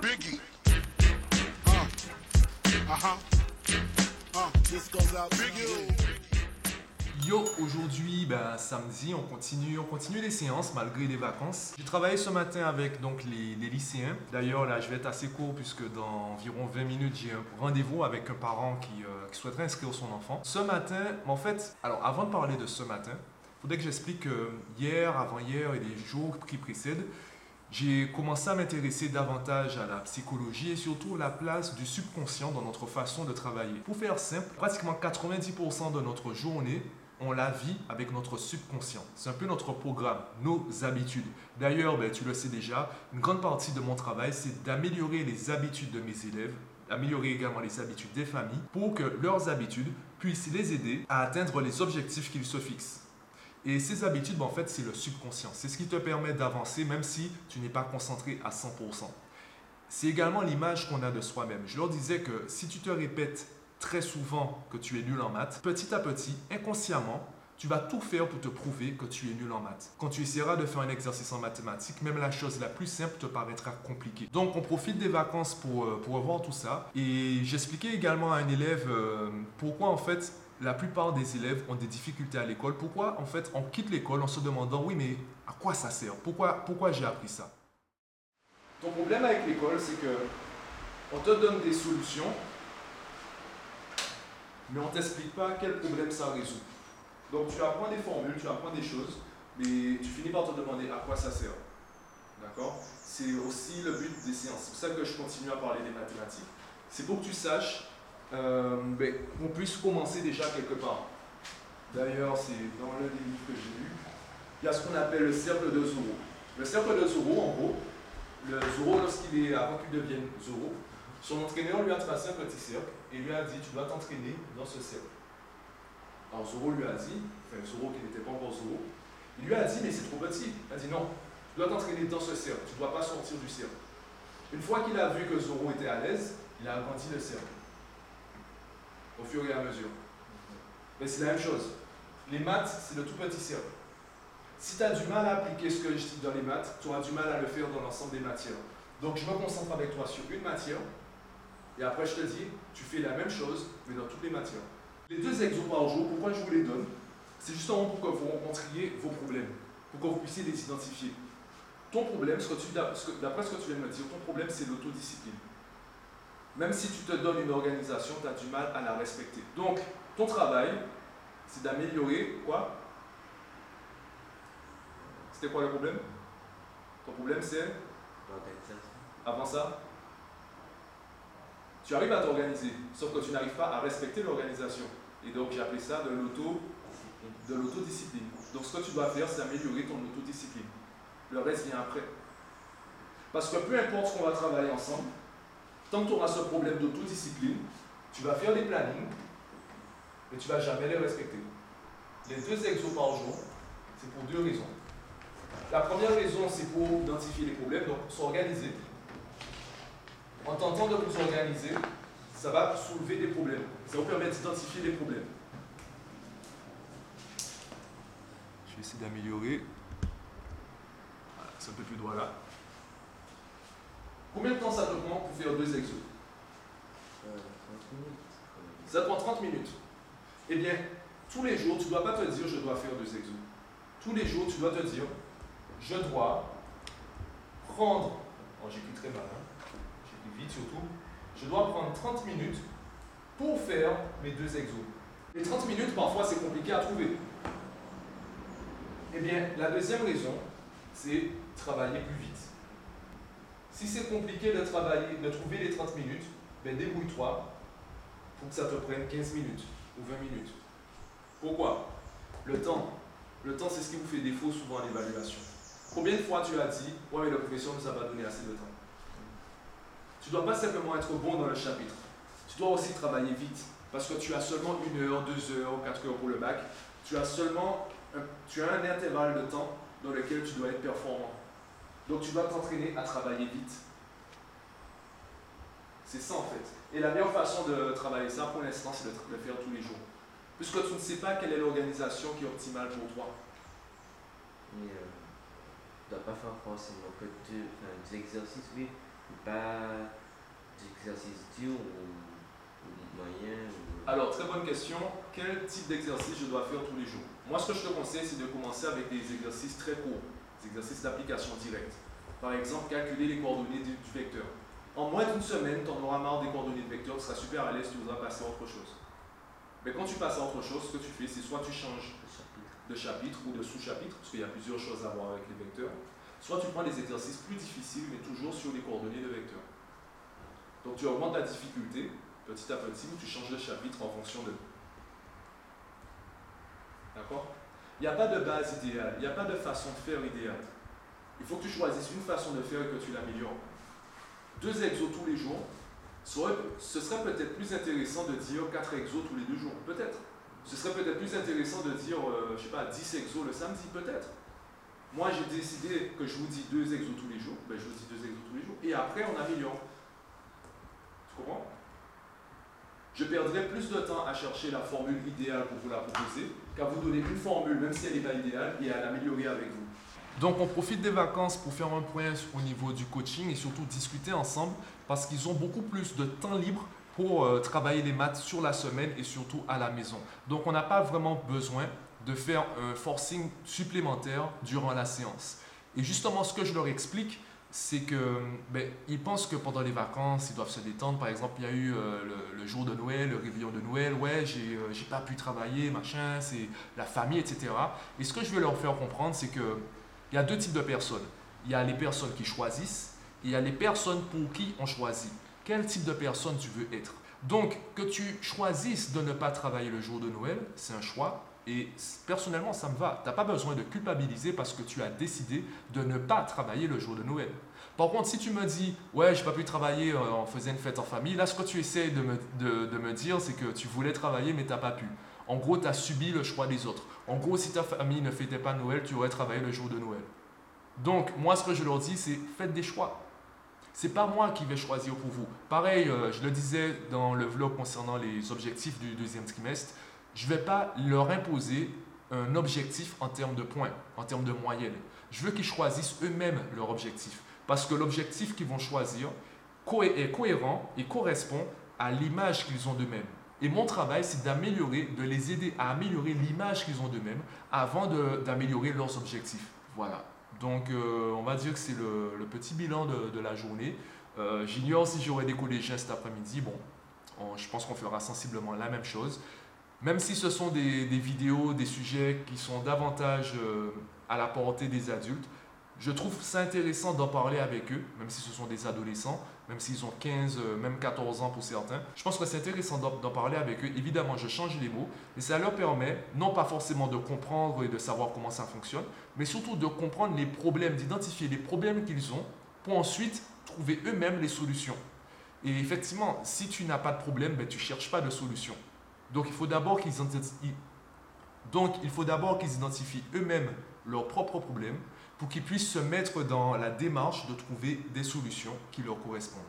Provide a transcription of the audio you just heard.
Biggie. Uh, uh-huh. Uh, this goes out Biggie. Yo, aujourd'hui, ben, samedi, on continue, on continue les séances malgré les vacances. J'ai travaillé ce matin avec donc les, les lycéens. D'ailleurs, là, je vais être assez court puisque dans environ 20 minutes, j'ai un rendez-vous avec un parent qui, euh, qui souhaiterait inscrire son enfant. Ce matin, en fait, alors avant de parler de ce matin, il faudrait que j'explique que hier, avant-hier et les jours qui précèdent, j'ai commencé à m'intéresser davantage à la psychologie et surtout la place du subconscient dans notre façon de travailler. Pour faire simple, pratiquement 90% de notre journée on la vit avec notre subconscient. C'est un peu notre programme, nos habitudes. D'ailleurs, ben, tu le sais déjà, une grande partie de mon travail, c'est d'améliorer les habitudes de mes élèves, améliorer également les habitudes des familles, pour que leurs habitudes puissent les aider à atteindre les objectifs qu'ils se fixent. Et ces habitudes, ben, en fait, c'est le subconscient. C'est ce qui te permet d'avancer même si tu n'es pas concentré à 100%. C'est également l'image qu'on a de soi-même. Je leur disais que si tu te répètes très souvent que tu es nul en maths, petit à petit, inconsciemment, tu vas tout faire pour te prouver que tu es nul en maths. Quand tu essaieras de faire un exercice en mathématiques, même la chose la plus simple te paraîtra compliquée. Donc on profite des vacances pour, euh, pour voir tout ça. Et j'expliquais également à un élève euh, pourquoi en fait la plupart des élèves ont des difficultés à l'école. Pourquoi en fait on quitte l'école en se demandant oui mais à quoi ça sert? Pourquoi, pourquoi j'ai appris ça? Ton problème avec l'école c'est que on te donne des solutions mais on t'explique pas quel problème ça résout. Donc tu apprends des formules, tu apprends des choses, mais tu finis par te demander à quoi ça sert. D'accord? C'est aussi le but des séances. C'est pour ça que je continue à parler des mathématiques. C'est pour que tu saches euh, ben, qu'on puisse commencer déjà quelque part. D'ailleurs, c'est dans le livre que j'ai lu. Il y a ce qu'on appelle le cercle de Zoro. Le cercle de Zoro, en gros, le Zoro, lorsqu'il est avant qu'il devienne Zoro, son entraîneur lui a tracé un petit cercle et lui a dit Tu dois t'entraîner dans ce cercle. Alors Zoro lui a dit, enfin Zoro qui n'était pas encore Zoro, il lui a dit Mais c'est trop petit. Il a dit Non, tu dois t'entraîner dans ce cercle, tu ne dois pas sortir du cercle. Une fois qu'il a vu que Zoro était à l'aise, il a agrandi le cercle. Au fur et à mesure. Mais c'est la même chose. Les maths, c'est le tout petit cercle. Si tu as du mal à appliquer ce que je dis dans les maths, tu auras du mal à le faire dans l'ensemble des matières. Donc je me concentre avec toi sur une matière, et après, je te dis, tu fais la même chose, mais dans toutes les matières. Les deux exos par jour, pourquoi je vous les donne? C'est justement pour que vous rencontriez vos problèmes, pour que vous puissiez les identifier. Ton problème, d'après ce que tu viens de me dire, ton problème, c'est l'autodiscipline. Même si tu te donnes une organisation, tu as du mal à la respecter. Donc, ton travail, c'est d'améliorer quoi? C'était quoi le problème? Ton problème, c'est? Avant ça? Tu arrives à t'organiser, sauf que tu n'arrives pas à respecter l'organisation. Et donc j'ai appelé ça de l'auto de l'autodiscipline. Donc ce que tu dois faire, c'est améliorer ton autodiscipline. Le reste vient après. Parce que peu importe ce qu'on va travailler ensemble, tant que tu auras ce problème d'autodiscipline, tu vas faire des plannings, mais tu ne vas jamais les respecter. Les deux exos par jour, c'est pour deux raisons. La première raison, c'est pour identifier les problèmes, donc s'organiser en tentant de vous organiser, ça va soulever des problèmes. Ça vous permet d'identifier des problèmes. Je vais essayer d'améliorer. Voilà, c'est un peu plus droit là. Combien de temps ça te prend pour faire deux exos Ça prend 30 minutes. Eh bien, tous les jours, tu ne dois pas te dire je dois faire deux exos. Tous les jours, tu dois te dire je dois prendre. Oh, j'écris très mal. Hein vite surtout, je dois prendre 30 minutes pour faire mes deux exos. Les 30 minutes, parfois, c'est compliqué à trouver. Eh bien, la deuxième raison, c'est travailler plus vite. Si c'est compliqué de travailler, de trouver les 30 minutes, ben débrouille-toi pour que ça te prenne 15 minutes ou 20 minutes. Pourquoi? Le temps. Le temps, c'est ce qui vous fait défaut souvent à l'évaluation. Combien de fois tu as dit, ouais, mais le professeur ne nous a pas donné assez de temps? Tu ne dois pas simplement être bon dans le chapitre. Tu dois aussi travailler vite. Parce que tu as seulement une heure, deux heures, quatre heures pour le bac. Tu as seulement un intervalle de temps dans lequel tu dois être performant. Donc tu dois t'entraîner à travailler vite. C'est ça en fait. Et la meilleure façon de travailler ça pour l'instant, c'est de le faire tous les jours. Puisque tu ne sais pas quelle est l'organisation qui est optimale pour toi. Mais euh, tu ne dois pas faire forcément que deux, des exercices, oui, pas d'exercice dur ou, ou moyen ou... Alors, très bonne question. Quel type d'exercice je dois faire tous les jours? Moi, ce que je te conseille, c'est de commencer avec des exercices très courts, des exercices d'application directe. Par exemple, calculer les coordonnées du, du vecteur. En moins d'une semaine, tu en auras marre des coordonnées de vecteur, tu seras super à l'aise, tu voudras passer à autre chose. Mais quand tu passes à autre chose, ce que tu fais, c'est soit tu changes de chapitre ou de sous-chapitre, parce qu'il y a plusieurs choses à voir avec les vecteurs, soit tu prends des exercices plus difficiles, mais toujours sur les coordonnées de vecteurs. Donc tu augmentes la difficulté petit à petit, ou tu changes de chapitre en fonction de. D'accord? Il n'y a pas de base idéale, il n'y a pas de façon de faire idéale. Il faut que tu choisisses une façon de faire et que tu l'améliores. Deux exos tous les jours, ce serait peut-être plus intéressant de dire quatre exos tous les deux jours, peut-être. Ce serait peut-être plus intéressant de dire, euh, je sais pas, 10 exos le samedi, peut-être. Moi, j'ai décidé que je vous dis deux exos tous les jours, ben, je vous dis deux exos tous les jours, et après, on améliore. Tu comprends? Je perdrai plus de temps à chercher la formule idéale pour vous la proposer qu'à vous donner une formule, même si elle n'est pas idéale, et à l'améliorer avec vous. Donc on profite des vacances pour faire un point au niveau du coaching et surtout discuter ensemble parce qu'ils ont beaucoup plus de temps libre pour euh, travailler les maths sur la semaine et surtout à la maison. Donc on n'a pas vraiment besoin de faire un forcing supplémentaire durant la séance. Et justement ce que je leur explique, c'est que ben, ils pensent que pendant les vacances, ils doivent se détendre. Par exemple, il y a eu euh, le, jour de Noël, le réveillon de Noël. Ouais, j'ai euh, pas pu travailler, machin, c'est la famille, etc. Et ce que je veux leur faire comprendre, c'est que il y a deux types de personnes. Il y a les personnes qui choisissent et il y a les personnes pour qui on choisit. Quel type de personne tu veux être? Donc, que tu choisisses de ne pas travailler le jour de Noël, c'est un choix. Et personnellement, ça me va. Tu n'as pas besoin de culpabiliser parce que tu as décidé de ne pas travailler le jour de Noël. Par contre, si tu me dis, ouais, j'ai pas pu travailler, euh, on faisait une fête en famille, là, ce que tu essaies de me, de, me dire, c'est que tu voulais travailler, mais tu n'as pas pu. En gros, tu as subi le choix des autres. En gros, si ta famille ne fêtait pas Noël, tu aurais travaillé le jour de Noël. Donc, moi, ce que je leur dis, c'est faites des choix. C'est pas moi qui vais choisir pour vous. Pareil, euh, je le disais dans le vlog concernant les objectifs du deuxième trimestre, je vais pas leur imposer un objectif en termes de points, en termes de moyenne. Je veux qu'ils choisissent eux-mêmes leur objectif. Parce que l'objectif qu'ils vont choisir est cohérent et correspond à l'image qu'ils ont d'eux-mêmes. Et mon travail, c'est d'améliorer, de les aider à améliorer l'image qu'ils ont d'eux-mêmes avant d'améliorer leurs objectifs. Voilà. Donc, euh, on va dire que c'est le, petit bilan de, la journée. Euh, J'ignore si j'aurai des collégiens cet après-midi. Bon, on- je pense qu'on fera sensiblement la même chose. Même si ce sont des, vidéos, des sujets qui sont davantage euh, à la portée des adultes, je trouve ça intéressant d'en parler avec eux, même si ce sont des adolescents, même s'ils ont 15, euh, même 14 ans pour certains. Je pense que c'est intéressant d'en parler avec eux. Évidemment, je change les mots, et ça leur permet non pas forcément de comprendre et de savoir comment ça fonctionne, mais surtout de comprendre les problèmes, d'identifier les problèmes qu'ils ont, pour ensuite trouver eux-mêmes les solutions. Et effectivement, si tu n'as pas de problème, ben, tu ne cherches pas de solution. Donc il faut d'abord qu'ils identifient, eux-mêmes leurs propres problèmes pour qu'ils puissent se mettre dans la démarche de trouver des solutions qui leur correspondent.